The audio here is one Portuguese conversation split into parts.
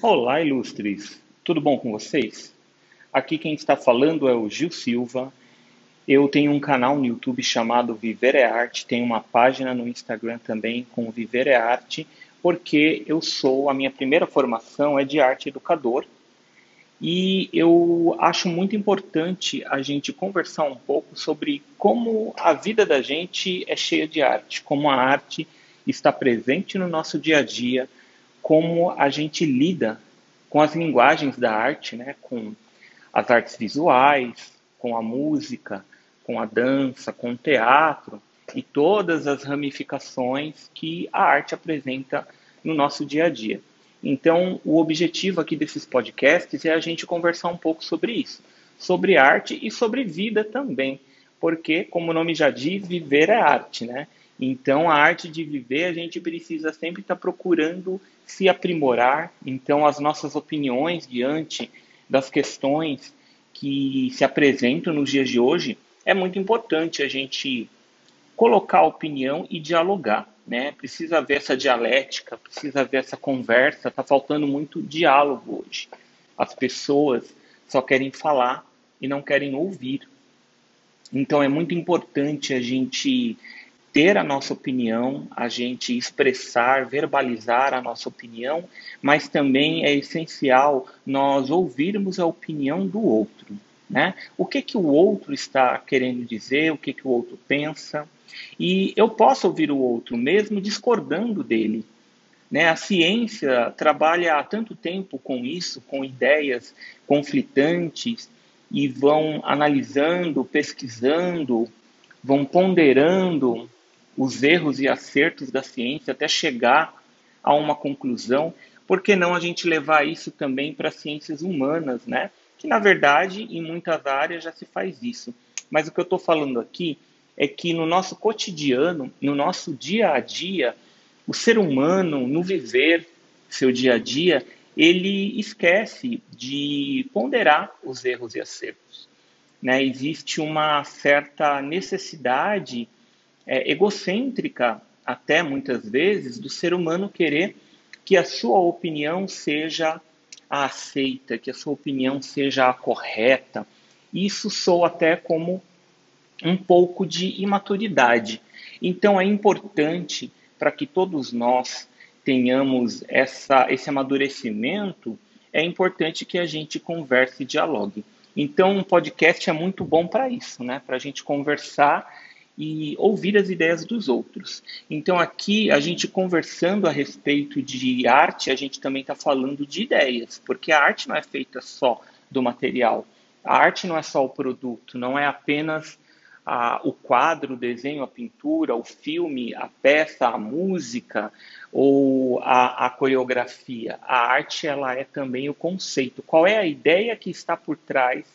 Olá, ilustres! Tudo bom com vocês? Aqui quem está falando é o Gil Silva. Eu tenho um canal no YouTube chamado Viver é Arte, tenho uma página no Instagram também com Viver é Arte, porque eu sou, a minha primeira formação é de arte educador e eu acho muito importante a gente conversar um pouco sobre como a vida da gente é cheia de arte, como a arte está presente no nosso dia a dia como a gente lida com as linguagens da arte, né? com as artes visuais, com a música, com a dança, com o teatro e todas as ramificações que a arte apresenta no nosso dia a dia. Então, o objetivo aqui desses podcasts é a gente conversar um pouco sobre isso, sobre arte e sobre vida também, porque, como o nome já diz, viver é arte, né? Então, a arte de viver, a gente precisa sempre estar procurando se aprimorar. Então, as nossas opiniões diante das questões que se apresentam nos dias de hoje, é muito importante a gente colocar a opinião e dialogar. Né? Precisa haver essa dialética, precisa haver essa conversa. Está faltando muito diálogo hoje. As pessoas só querem falar e não querem ouvir. Então, é muito importante a gente ter a nossa opinião, a gente expressar, verbalizar a nossa opinião, mas também é essencial nós ouvirmos a opinião do outro. Né? O que, que o outro está querendo dizer, o que, que o outro pensa. E eu posso ouvir o outro mesmo discordando dele. Né? A ciência trabalha há tanto tempo com isso, com ideias conflitantes, e vão analisando, pesquisando, vão ponderando os erros e acertos da ciência até chegar a uma conclusão, por que não a gente levar isso também para ciências humanas, né? Que na verdade em muitas áreas já se faz isso. Mas o que eu estou falando aqui é que no nosso cotidiano, no nosso dia a dia, o ser humano, no viver seu dia a dia, ele esquece de ponderar os erros e acertos. Né? Existe uma certa necessidade é, egocêntrica, até muitas vezes, do ser humano querer que a sua opinião seja a aceita, que a sua opinião seja a correta. Isso soa até como um pouco de imaturidade. Então é importante para que todos nós tenhamos essa, esse amadurecimento, é importante que a gente converse e dialogue. Então, um podcast é muito bom para isso, né? Para a gente conversar e ouvir as ideias dos outros. Então, aqui, a gente conversando a respeito de arte, a gente também está falando de ideias, porque a arte não é feita só do material. A arte não é só o produto, não é apenas a, o quadro, o desenho, a pintura, o filme, a peça, a música ou a, a coreografia. A arte ela é também o conceito. Qual é a ideia que está por trás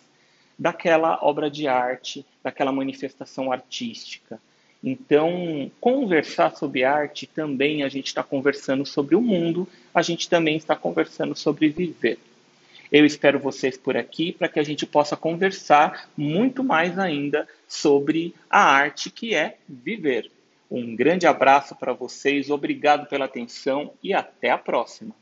daquela obra de arte, daquela manifestação artística. Então, conversar sobre arte também a gente está conversando sobre o mundo, a gente também está conversando sobre viver. Eu espero vocês por aqui para que a gente possa conversar muito mais ainda sobre a arte que é viver. Um grande abraço para vocês, obrigado pela atenção e até a próxima.